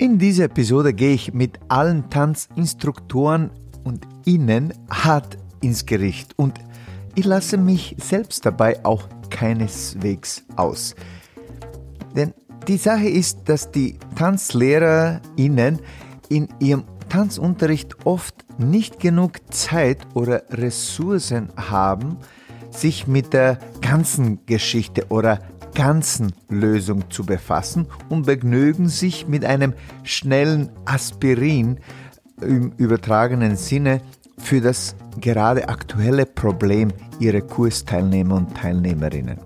In dieser Episode gehe ich mit allen Tanzinstruktoren und Ihnen hart ins Gericht und ich lasse mich selbst dabei auch keineswegs aus. Denn die Sache ist, dass die TanzlehrerInnen in ihrem Tanzunterricht oft nicht genug Zeit oder Ressourcen haben, sich mit der ganzen Geschichte oder ganzen Lösung zu befassen und begnügen sich mit einem schnellen Aspirin im übertragenen Sinne für das gerade aktuelle Problem ihrer Kursteilnehmer und Teilnehmerinnen.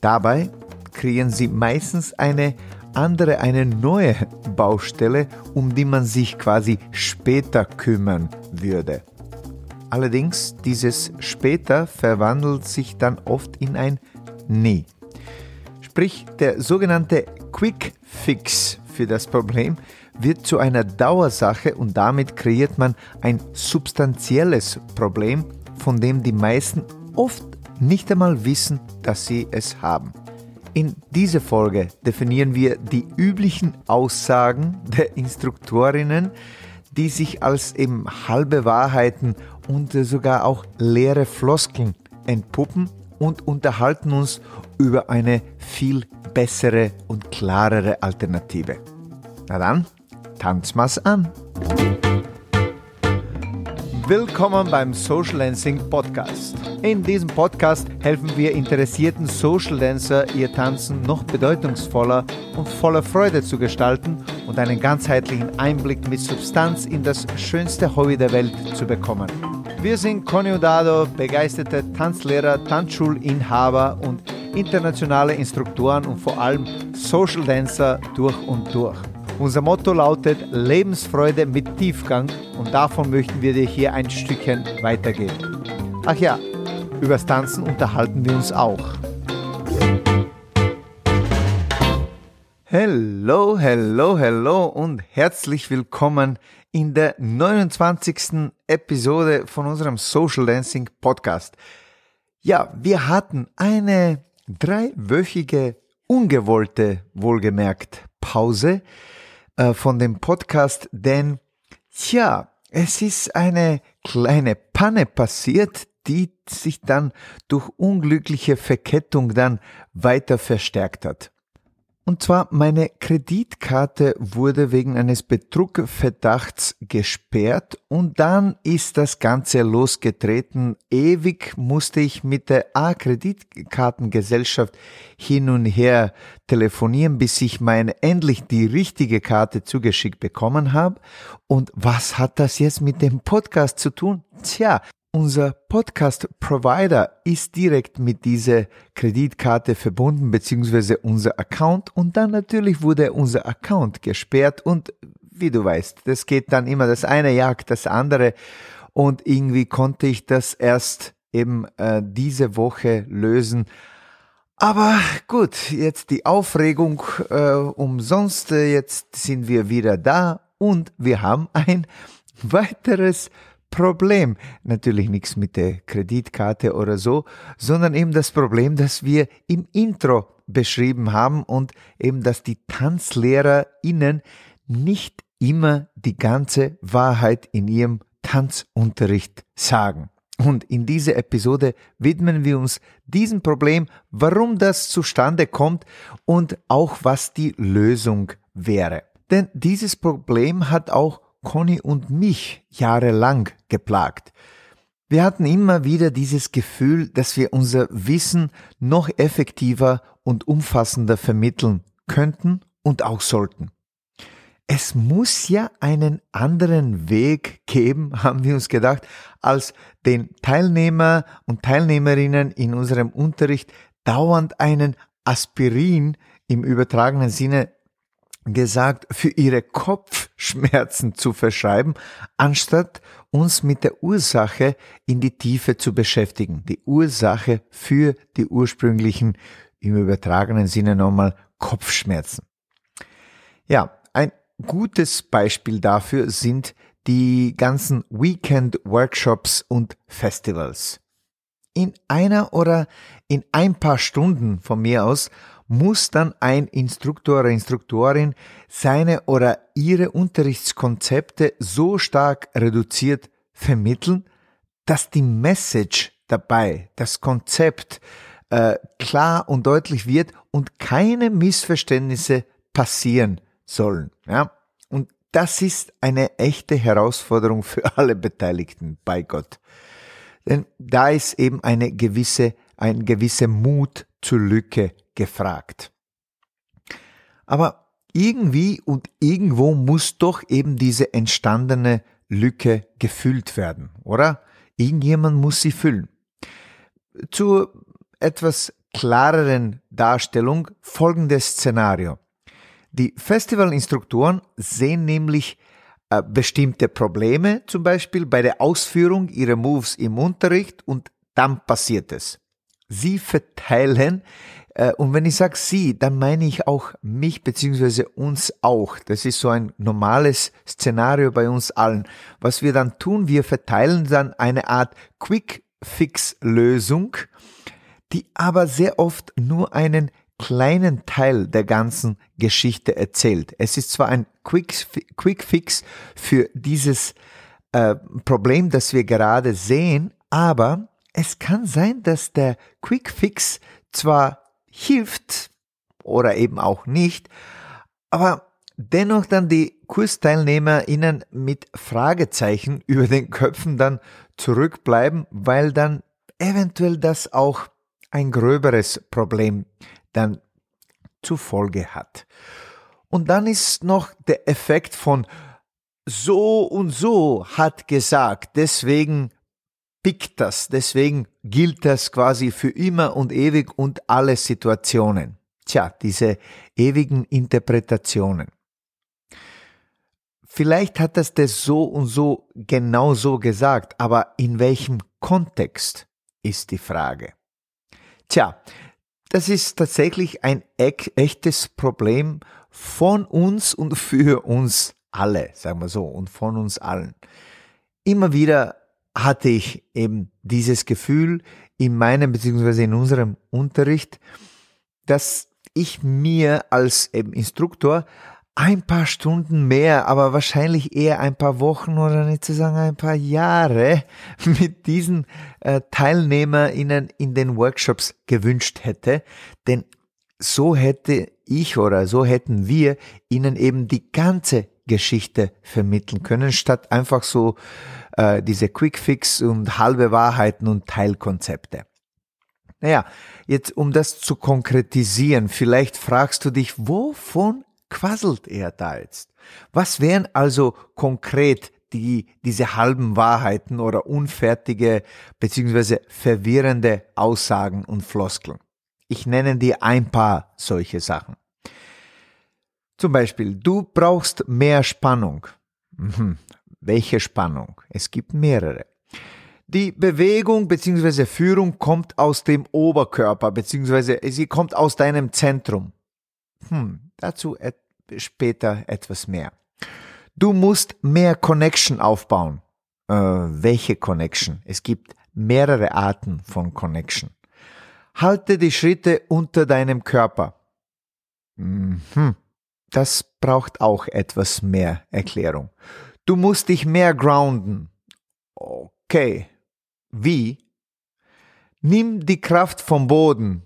Dabei kreieren sie meistens eine andere, eine neue Baustelle, um die man sich quasi später kümmern würde. Allerdings, dieses später verwandelt sich dann oft in ein nie. Sprich, der sogenannte Quick Fix für das Problem wird zu einer Dauersache und damit kreiert man ein substanzielles Problem, von dem die meisten oft nicht einmal wissen, dass sie es haben. In dieser Folge definieren wir die üblichen Aussagen der Instruktorinnen, die sich als eben halbe Wahrheiten und sogar auch leere Floskeln entpuppen und unterhalten uns über eine viel bessere und klarere Alternative. Na dann, tanz mal's an! Willkommen beim Social Dancing Podcast. In diesem Podcast helfen wir interessierten Social Dancer, ihr Tanzen noch bedeutungsvoller und voller Freude zu gestalten und einen ganzheitlichen Einblick mit Substanz in das schönste Hobby der Welt zu bekommen. Wir sind Conny Udado, begeisterte Tanzlehrer, Tanzschulinhaber und internationale Instruktoren und vor allem Social Dancer durch und durch. Unser Motto lautet Lebensfreude mit Tiefgang und davon möchten wir dir hier ein Stückchen weitergeben. Ach ja, übers Tanzen unterhalten wir uns auch. Hello, hello, hello und herzlich willkommen in der 29. Episode von unserem Social Dancing Podcast. Ja, wir hatten eine dreiwöchige, ungewollte, wohlgemerkt, Pause äh, von dem Podcast, denn, tja, es ist eine kleine Panne passiert, die sich dann durch unglückliche Verkettung dann weiter verstärkt hat. Und zwar meine Kreditkarte wurde wegen eines Betrugverdachts gesperrt und dann ist das Ganze losgetreten. Ewig musste ich mit der A-Kreditkartengesellschaft hin und her telefonieren, bis ich meine endlich die richtige Karte zugeschickt bekommen habe. Und was hat das jetzt mit dem Podcast zu tun? Tja, unser Podcast-Provider ist direkt mit dieser Kreditkarte verbunden, beziehungsweise unser Account. Und dann natürlich wurde unser Account gesperrt. Und wie du weißt, das geht dann immer, das eine jagt das andere. Und irgendwie konnte ich das erst eben äh, diese Woche lösen. Aber gut, jetzt die Aufregung äh, umsonst. Jetzt sind wir wieder da und wir haben ein weiteres Problem. Natürlich nichts mit der Kreditkarte oder so, sondern eben das Problem, das wir im Intro beschrieben haben und eben, dass die TanzlehrerInnen nicht immer die ganze Wahrheit in ihrem Tanzunterricht sagen. Und in dieser Episode widmen wir uns diesem Problem, warum das zustande kommt und auch was die Lösung wäre. Denn dieses Problem hat auch Conny und mich jahrelang geplagt. Wir hatten immer wieder dieses Gefühl, dass wir unser Wissen noch effektiver und umfassender vermitteln könnten und auch sollten. Es muss ja einen anderen Weg geben, haben wir uns gedacht, als den Teilnehmer und Teilnehmerinnen in unserem Unterricht dauernd einen Aspirin im übertragenen Sinne gesagt, für ihre Kopfschmerzen zu verschreiben, anstatt uns mit der Ursache in die Tiefe zu beschäftigen. Die Ursache für die ursprünglichen, im übertragenen Sinne nochmal, Kopfschmerzen. Ja, ein gutes Beispiel dafür sind die ganzen Weekend-Workshops und Festivals. In einer oder in ein paar Stunden von mir aus muss dann ein Instruktor oder Instruktorin seine oder ihre Unterrichtskonzepte so stark reduziert vermitteln, dass die Message dabei, das Konzept äh, klar und deutlich wird und keine Missverständnisse passieren sollen. Ja? Und das ist eine echte Herausforderung für alle Beteiligten bei Gott. Denn da ist eben eine gewisse, ein gewisser Mut zur Lücke gefragt. Aber irgendwie und irgendwo muss doch eben diese entstandene Lücke gefüllt werden, oder? Irgendjemand muss sie füllen. Zur etwas klareren Darstellung folgendes Szenario. Die Festivalinstruktoren sehen nämlich äh, bestimmte Probleme, zum Beispiel bei der Ausführung ihrer Moves im Unterricht und dann passiert es. Sie verteilen, und wenn ich sage sie, dann meine ich auch mich beziehungsweise uns auch. Das ist so ein normales Szenario bei uns allen. Was wir dann tun, wir verteilen dann eine Art Quick-Fix-Lösung, die aber sehr oft nur einen kleinen Teil der ganzen Geschichte erzählt. Es ist zwar ein Quick, Quick Fix für dieses äh, Problem, das wir gerade sehen, aber es kann sein, dass der Quick Fix zwar hilft oder eben auch nicht, aber dennoch dann die KursteilnehmerInnen mit Fragezeichen über den Köpfen dann zurückbleiben, weil dann eventuell das auch ein gröberes Problem dann zur Folge hat. Und dann ist noch der Effekt von so und so hat gesagt, deswegen pickt das, deswegen gilt das quasi für immer und ewig und alle Situationen. Tja, diese ewigen Interpretationen. Vielleicht hat das das so und so genau so gesagt, aber in welchem Kontext ist die Frage. Tja, das ist tatsächlich ein echtes Problem von uns und für uns alle, sagen wir so, und von uns allen. Immer wieder hatte ich eben dieses Gefühl in meinem beziehungsweise in unserem Unterricht, dass ich mir als eben Instruktor ein paar Stunden mehr, aber wahrscheinlich eher ein paar Wochen oder nicht zu sagen ein paar Jahre mit diesen äh, TeilnehmerInnen in den Workshops gewünscht hätte. Denn so hätte ich oder so hätten wir ihnen eben die ganze Geschichte vermitteln können, statt einfach so äh, diese Quickfix und halbe Wahrheiten und Teilkonzepte. Naja, jetzt um das zu konkretisieren, vielleicht fragst du dich, wovon quasselt er da jetzt? Was wären also konkret die, diese halben Wahrheiten oder unfertige beziehungsweise verwirrende Aussagen und Floskeln? Ich nenne dir ein paar solche Sachen. Zum Beispiel, du brauchst mehr Spannung. Welche Spannung? Es gibt mehrere. Die Bewegung bzw. Führung kommt aus dem Oberkörper bzw. sie kommt aus deinem Zentrum. Hm, dazu et später etwas mehr. Du musst mehr Connection aufbauen. Äh, welche Connection? Es gibt mehrere Arten von Connection. Halte die Schritte unter deinem Körper. Mhm. Das braucht auch etwas mehr Erklärung. Du musst dich mehr grounden. Okay. Wie? Nimm die Kraft vom Boden.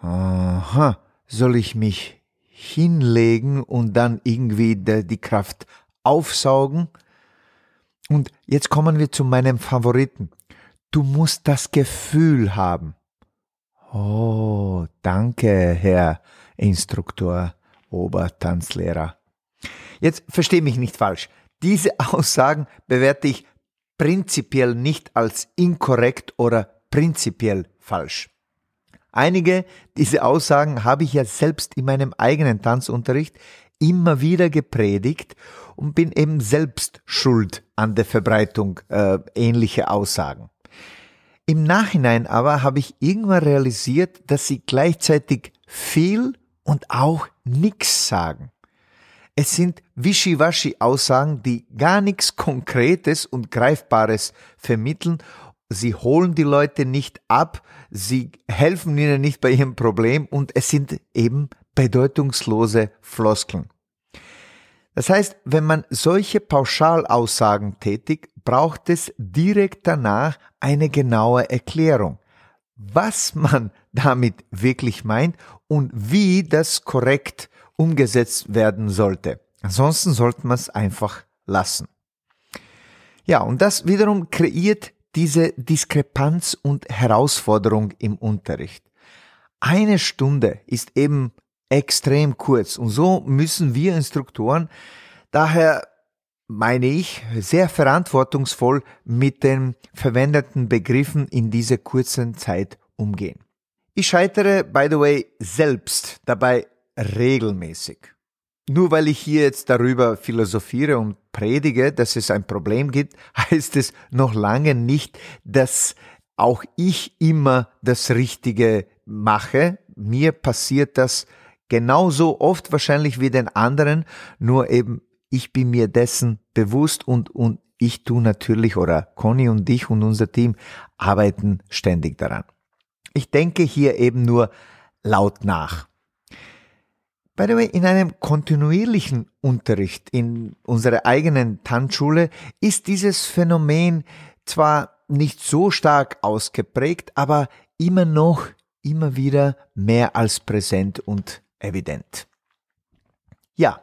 Aha. Soll ich mich hinlegen und dann irgendwie die Kraft aufsaugen? Und jetzt kommen wir zu meinem Favoriten. Du musst das Gefühl haben. Oh, danke, Herr Instruktor, Obertanzlehrer. Jetzt versteh mich nicht falsch. Diese Aussagen bewerte ich prinzipiell nicht als inkorrekt oder prinzipiell falsch. Einige dieser Aussagen habe ich ja selbst in meinem eigenen Tanzunterricht immer wieder gepredigt und bin eben selbst schuld an der Verbreitung äh, ähnlicher Aussagen. Im Nachhinein aber habe ich irgendwann realisiert, dass sie gleichzeitig viel und auch nichts sagen. Es sind Wischiwaschi-Aussagen, die gar nichts Konkretes und Greifbares vermitteln. Sie holen die Leute nicht ab, sie helfen ihnen nicht bei ihrem Problem. Und es sind eben bedeutungslose Floskeln. Das heißt, wenn man solche Pauschalaussagen tätigt, braucht es direkt danach eine genaue Erklärung, was man damit wirklich meint und wie das korrekt umgesetzt werden sollte. Ansonsten sollte man es einfach lassen. Ja, und das wiederum kreiert diese Diskrepanz und Herausforderung im Unterricht. Eine Stunde ist eben extrem kurz und so müssen wir Instruktoren daher meine ich, sehr verantwortungsvoll mit den verwendeten Begriffen in dieser kurzen Zeit umgehen. Ich scheitere, by the way, selbst dabei regelmäßig. Nur weil ich hier jetzt darüber philosophiere und predige, dass es ein Problem gibt, heißt es noch lange nicht, dass auch ich immer das Richtige mache. Mir passiert das genauso oft wahrscheinlich wie den anderen, nur eben ich bin mir dessen bewusst und, und ich tu natürlich oder Conny und ich und unser Team arbeiten ständig daran. Ich denke hier eben nur laut nach. By the way, in einem kontinuierlichen Unterricht in unserer eigenen Tanzschule ist dieses Phänomen zwar nicht so stark ausgeprägt, aber immer noch, immer wieder mehr als präsent und evident. Ja,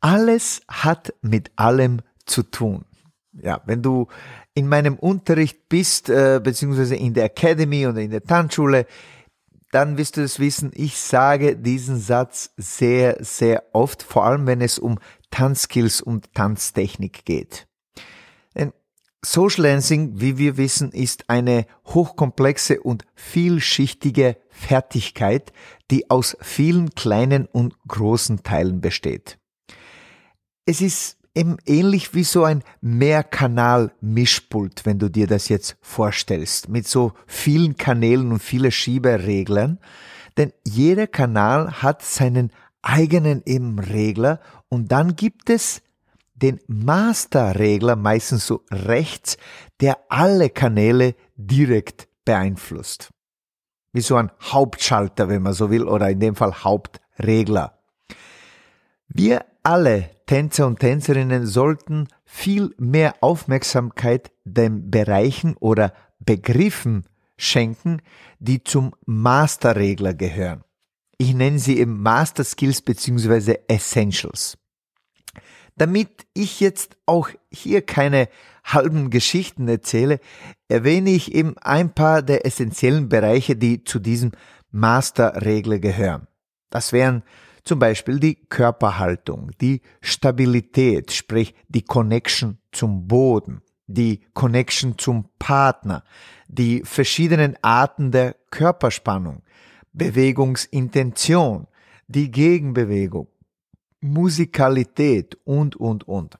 alles hat mit allem zu tun. Ja, wenn du in meinem Unterricht bist, äh, beziehungsweise in der Academy oder in der Tanzschule, dann wirst du es wissen, ich sage diesen Satz sehr, sehr oft, vor allem wenn es um Tanzskills und Tanztechnik geht. Denn Social Dancing, wie wir wissen, ist eine hochkomplexe und vielschichtige Fertigkeit, die aus vielen kleinen und großen Teilen besteht. Es ist eben ähnlich wie so ein Mehrkanal-Mischpult, wenn du dir das jetzt vorstellst, mit so vielen Kanälen und viele Schiebereglern. Denn jeder Kanal hat seinen eigenen eben Regler und dann gibt es den Masterregler, meistens so rechts, der alle Kanäle direkt beeinflusst. Wie so ein Hauptschalter, wenn man so will, oder in dem Fall Hauptregler. Wir alle Tänzer und Tänzerinnen sollten viel mehr Aufmerksamkeit den Bereichen oder Begriffen schenken, die zum Masterregler gehören. Ich nenne sie eben Master Skills bzw. Essentials. Damit ich jetzt auch hier keine halben Geschichten erzähle, erwähne ich eben ein paar der essentiellen Bereiche, die zu diesem Masterregler gehören. Das wären zum Beispiel die Körperhaltung, die Stabilität, sprich die Connection zum Boden, die Connection zum Partner, die verschiedenen Arten der Körperspannung, Bewegungsintention, die Gegenbewegung, Musikalität und, und, und.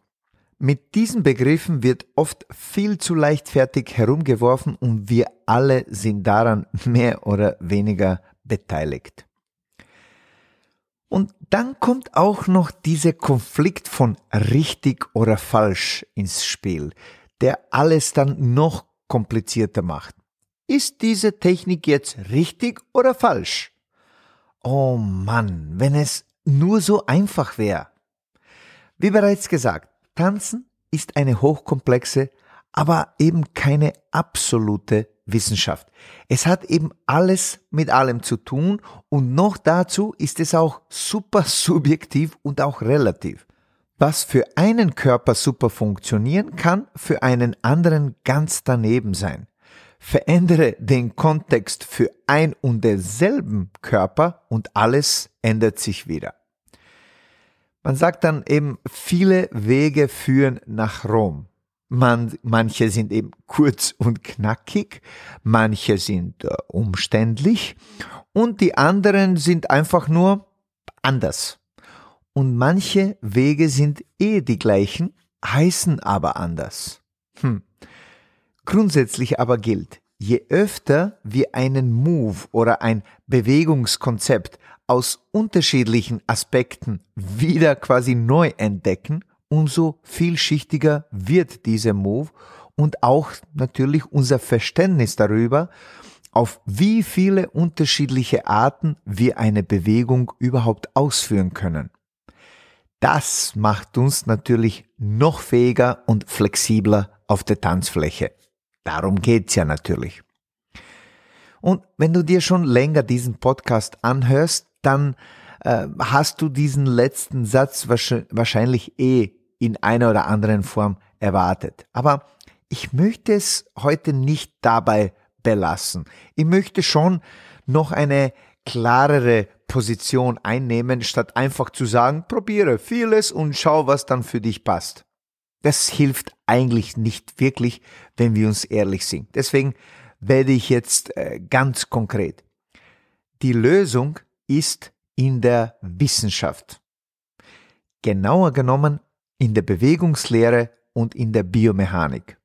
Mit diesen Begriffen wird oft viel zu leichtfertig herumgeworfen und wir alle sind daran mehr oder weniger beteiligt. Und dann kommt auch noch dieser Konflikt von richtig oder falsch ins Spiel, der alles dann noch komplizierter macht. Ist diese Technik jetzt richtig oder falsch? Oh Mann, wenn es nur so einfach wäre. Wie bereits gesagt, Tanzen ist eine hochkomplexe, aber eben keine absolute Wissenschaft. Es hat eben alles mit allem zu tun und noch dazu ist es auch super subjektiv und auch relativ. Was für einen Körper super funktionieren kann, für einen anderen ganz daneben sein. Verändere den Kontext für ein und derselben Körper und alles ändert sich wieder. Man sagt dann eben, viele Wege führen nach Rom. Man, manche sind eben kurz und knackig, manche sind äh, umständlich und die anderen sind einfach nur anders. Und manche Wege sind eh die gleichen, heißen aber anders. Hm. Grundsätzlich aber gilt, je öfter wir einen Move oder ein Bewegungskonzept aus unterschiedlichen Aspekten wieder quasi neu entdecken, umso vielschichtiger wird dieser Move und auch natürlich unser Verständnis darüber, auf wie viele unterschiedliche Arten wir eine Bewegung überhaupt ausführen können. Das macht uns natürlich noch fähiger und flexibler auf der Tanzfläche. Darum geht's ja natürlich. Und wenn du dir schon länger diesen Podcast anhörst, dann äh, hast du diesen letzten Satz wahrscheinlich eh in einer oder anderen Form erwartet. Aber ich möchte es heute nicht dabei belassen. Ich möchte schon noch eine klarere Position einnehmen, statt einfach zu sagen, probiere vieles und schau, was dann für dich passt. Das hilft eigentlich nicht wirklich, wenn wir uns ehrlich sind. Deswegen werde ich jetzt äh, ganz konkret. Die Lösung ist in der Wissenschaft. Genauer genommen in der Bewegungslehre und in der Biomechanik.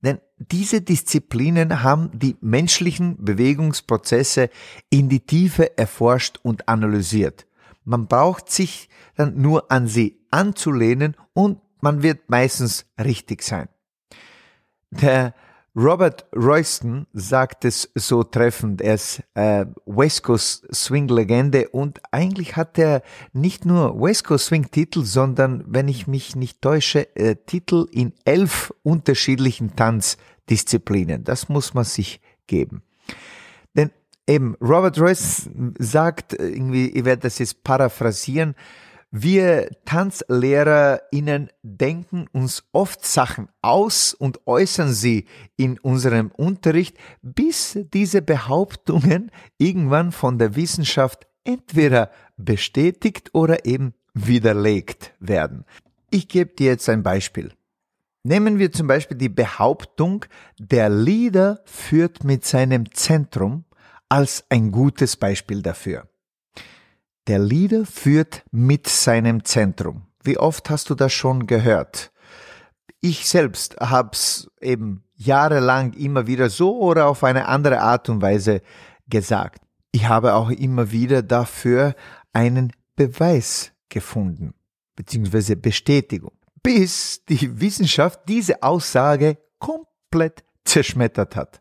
Denn diese Disziplinen haben die menschlichen Bewegungsprozesse in die Tiefe erforscht und analysiert. Man braucht sich dann nur an sie anzulehnen und man wird meistens richtig sein. Der Robert Royston sagt es so treffend. Er ist äh, West Coast Swing Legende und eigentlich hat er nicht nur West Coast Swing Titel, sondern, wenn ich mich nicht täusche, äh, Titel in elf unterschiedlichen Tanzdisziplinen. Das muss man sich geben. Denn eben Robert Royston sagt irgendwie, ich werde das jetzt paraphrasieren, wir TanzlehrerInnen denken uns oft Sachen aus und äußern sie in unserem Unterricht, bis diese Behauptungen irgendwann von der Wissenschaft entweder bestätigt oder eben widerlegt werden. Ich gebe dir jetzt ein Beispiel. Nehmen wir zum Beispiel die Behauptung, der Leader führt mit seinem Zentrum als ein gutes Beispiel dafür. Der Leader führt mit seinem Zentrum. Wie oft hast du das schon gehört? Ich selbst hab's eben jahrelang immer wieder so oder auf eine andere Art und Weise gesagt. Ich habe auch immer wieder dafür einen Beweis gefunden, beziehungsweise Bestätigung, bis die Wissenschaft diese Aussage komplett zerschmettert hat.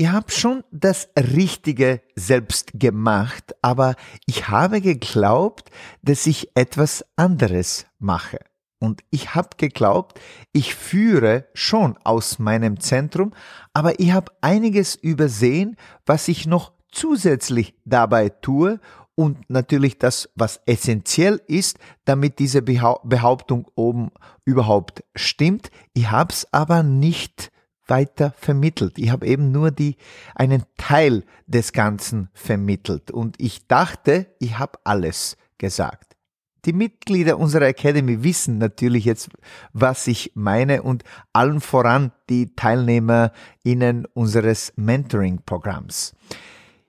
Ich habe schon das Richtige selbst gemacht, aber ich habe geglaubt, dass ich etwas anderes mache. Und ich habe geglaubt, ich führe schon aus meinem Zentrum, aber ich habe einiges übersehen, was ich noch zusätzlich dabei tue und natürlich das, was essentiell ist, damit diese Behauptung oben überhaupt stimmt. Ich habe es aber nicht weiter vermittelt. Ich habe eben nur die, einen Teil des Ganzen vermittelt und ich dachte, ich habe alles gesagt. Die Mitglieder unserer Academy wissen natürlich jetzt, was ich meine und allen voran die TeilnehmerInnen unseres Mentoring-Programms.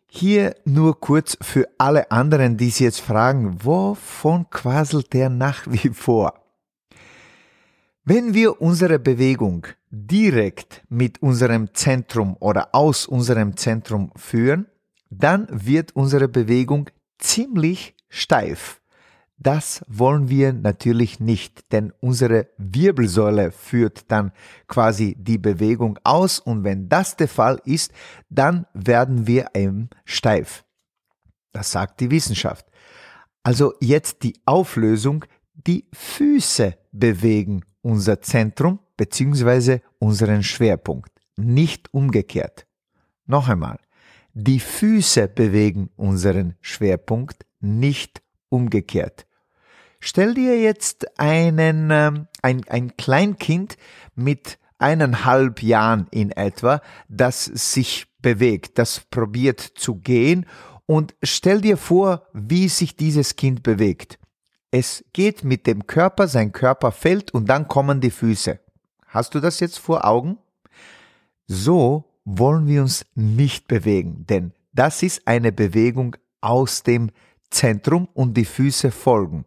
Hier nur kurz für alle anderen, die sich jetzt fragen, wovon quasselt der nach wie vor? Wenn wir unsere Bewegung direkt mit unserem Zentrum oder aus unserem Zentrum führen, dann wird unsere Bewegung ziemlich steif. Das wollen wir natürlich nicht, denn unsere Wirbelsäule führt dann quasi die Bewegung aus und wenn das der Fall ist, dann werden wir eben steif. Das sagt die Wissenschaft. Also jetzt die Auflösung, die Füße bewegen unser Zentrum bzw. unseren Schwerpunkt, nicht umgekehrt. Noch einmal, die Füße bewegen unseren Schwerpunkt, nicht umgekehrt. Stell dir jetzt einen, ähm, ein, ein Kleinkind mit eineinhalb Jahren in etwa, das sich bewegt, das probiert zu gehen und stell dir vor, wie sich dieses Kind bewegt. Es geht mit dem Körper, sein Körper fällt und dann kommen die Füße. Hast du das jetzt vor Augen? So wollen wir uns nicht bewegen, denn das ist eine Bewegung aus dem Zentrum und die Füße folgen.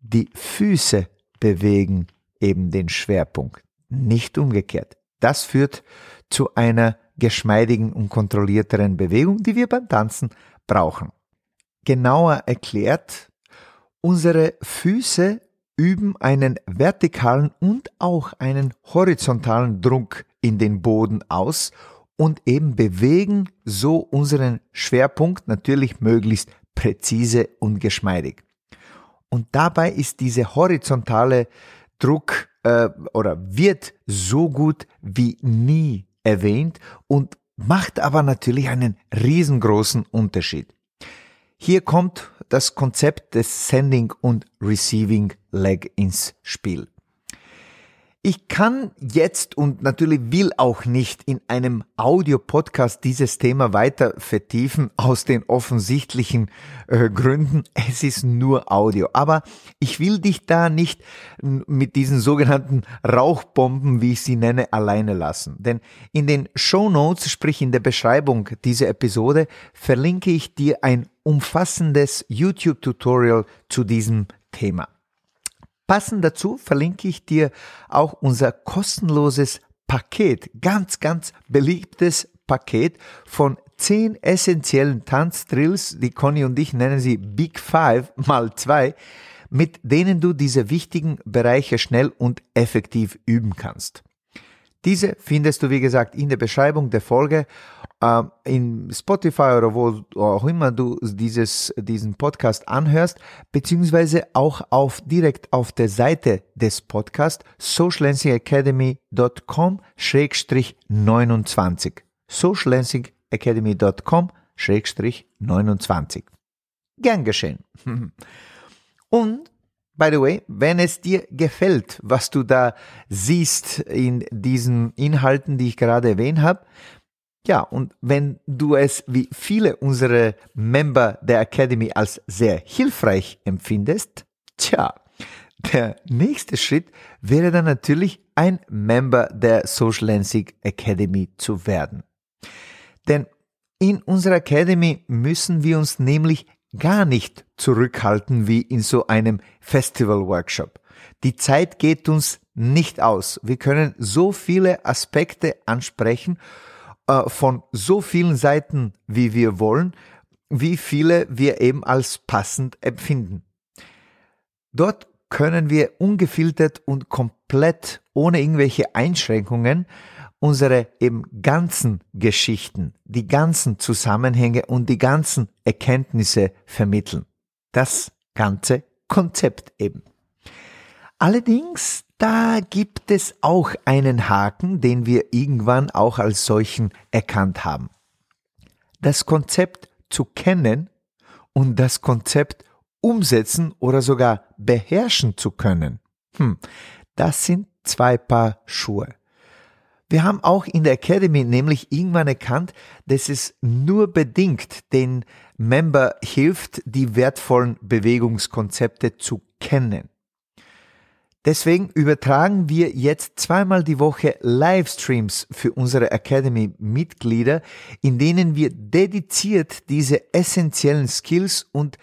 Die Füße bewegen eben den Schwerpunkt, nicht umgekehrt. Das führt zu einer geschmeidigen und kontrollierteren Bewegung, die wir beim Tanzen brauchen. Genauer erklärt, Unsere Füße üben einen vertikalen und auch einen horizontalen Druck in den Boden aus und eben bewegen so unseren Schwerpunkt natürlich möglichst präzise und geschmeidig. Und dabei ist diese horizontale Druck äh, oder wird so gut wie nie erwähnt und macht aber natürlich einen riesengroßen Unterschied. Hier kommt das Konzept des Sending und Receiving Leg ins Spiel. Ich kann jetzt und natürlich will auch nicht in einem Audio-Podcast dieses Thema weiter vertiefen, aus den offensichtlichen äh, Gründen. Es ist nur Audio. Aber ich will dich da nicht mit diesen sogenannten Rauchbomben, wie ich sie nenne, alleine lassen. Denn in den Show Notes, sprich in der Beschreibung dieser Episode, verlinke ich dir ein umfassendes YouTube-Tutorial zu diesem Thema. Passend dazu verlinke ich dir auch unser kostenloses Paket, ganz, ganz beliebtes Paket von zehn essentiellen Tanzdrills, die Conny und ich nennen sie Big Five mal zwei, mit denen du diese wichtigen Bereiche schnell und effektiv üben kannst. Diese findest du, wie gesagt, in der Beschreibung der Folge in Spotify oder wo auch immer du dieses, diesen Podcast anhörst, beziehungsweise auch auf, direkt auf der Seite des Podcasts socialancingacademy.com 29 socialancingacademy.com 29 Gern geschehen. Und By the way, wenn es dir gefällt, was du da siehst in diesen Inhalten, die ich gerade erwähnt habe, ja, und wenn du es wie viele unserer Member der Academy als sehr hilfreich empfindest, tja, der nächste Schritt wäre dann natürlich ein Member der Social Lansing Academy zu werden. Denn in unserer Academy müssen wir uns nämlich gar nicht zurückhalten wie in so einem Festival-Workshop. Die Zeit geht uns nicht aus. Wir können so viele Aspekte ansprechen äh, von so vielen Seiten, wie wir wollen, wie viele wir eben als passend empfinden. Dort können wir ungefiltert und komplett ohne irgendwelche Einschränkungen unsere eben ganzen Geschichten, die ganzen Zusammenhänge und die ganzen Erkenntnisse vermitteln. Das ganze Konzept eben. Allerdings da gibt es auch einen Haken, den wir irgendwann auch als solchen erkannt haben. Das Konzept zu kennen und das Konzept umsetzen oder sogar beherrschen zu können. Hm, das sind zwei Paar Schuhe. Wir haben auch in der Academy nämlich irgendwann erkannt, dass es nur bedingt den Member hilft, die wertvollen Bewegungskonzepte zu kennen. Deswegen übertragen wir jetzt zweimal die Woche Livestreams für unsere Academy-Mitglieder, in denen wir dediziert diese essentiellen Skills und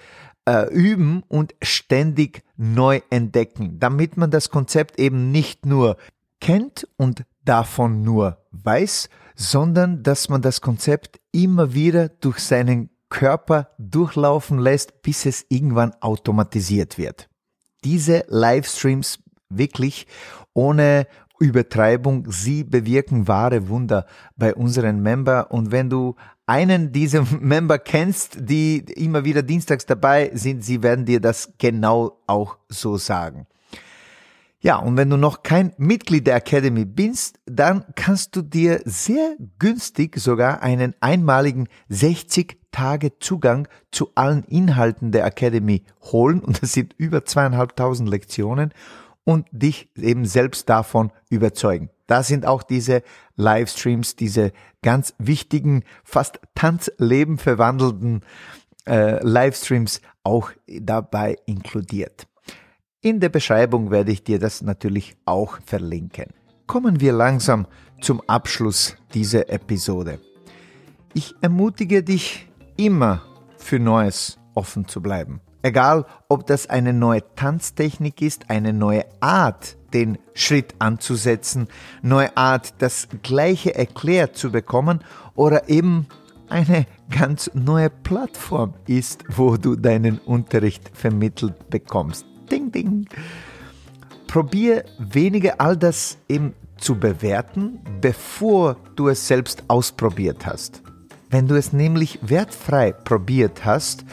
äh, üben und ständig neu entdecken, damit man das Konzept eben nicht nur kennt und davon nur weiß, sondern dass man das Konzept immer wieder durch seinen Körper durchlaufen lässt, bis es irgendwann automatisiert wird. Diese Livestreams wirklich ohne Übertreibung, sie bewirken wahre Wunder bei unseren Member. Und wenn du einen dieser Member kennst, die immer wieder dienstags dabei sind, sie werden dir das genau auch so sagen. Ja, und wenn du noch kein Mitglied der Academy bist, dann kannst du dir sehr günstig sogar einen einmaligen 60 Tage Zugang zu allen Inhalten der Academy holen. Und das sind über zweieinhalbtausend Lektionen und dich eben selbst davon überzeugen. Da sind auch diese Livestreams, diese ganz wichtigen, fast Tanzleben verwandelten äh, Livestreams auch dabei inkludiert. In der Beschreibung werde ich dir das natürlich auch verlinken. Kommen wir langsam zum Abschluss dieser Episode. Ich ermutige dich immer für Neues offen zu bleiben. Egal, ob das eine neue Tanztechnik ist, eine neue Art, den Schritt anzusetzen, neue Art, das Gleiche erklärt zu bekommen oder eben eine ganz neue Plattform ist, wo du deinen Unterricht vermittelt bekommst. Ding, ding. probier weniger all das eben zu bewerten, bevor du es selbst ausprobiert hast. Wenn du es nämlich wertfrei probiert hast,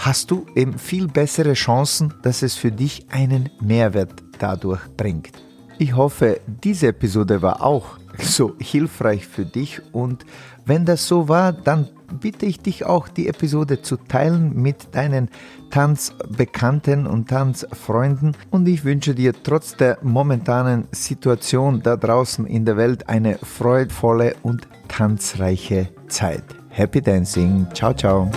hast du eben viel bessere Chancen, dass es für dich einen Mehrwert dadurch bringt. Ich hoffe, diese Episode war auch so hilfreich für dich und wenn das so war, dann bitte ich dich auch, die Episode zu teilen mit deinen Tanzbekannten und Tanzfreunden und ich wünsche dir trotz der momentanen Situation da draußen in der Welt eine freudvolle und tanzreiche Zeit. Happy Dancing. Ciao, ciao.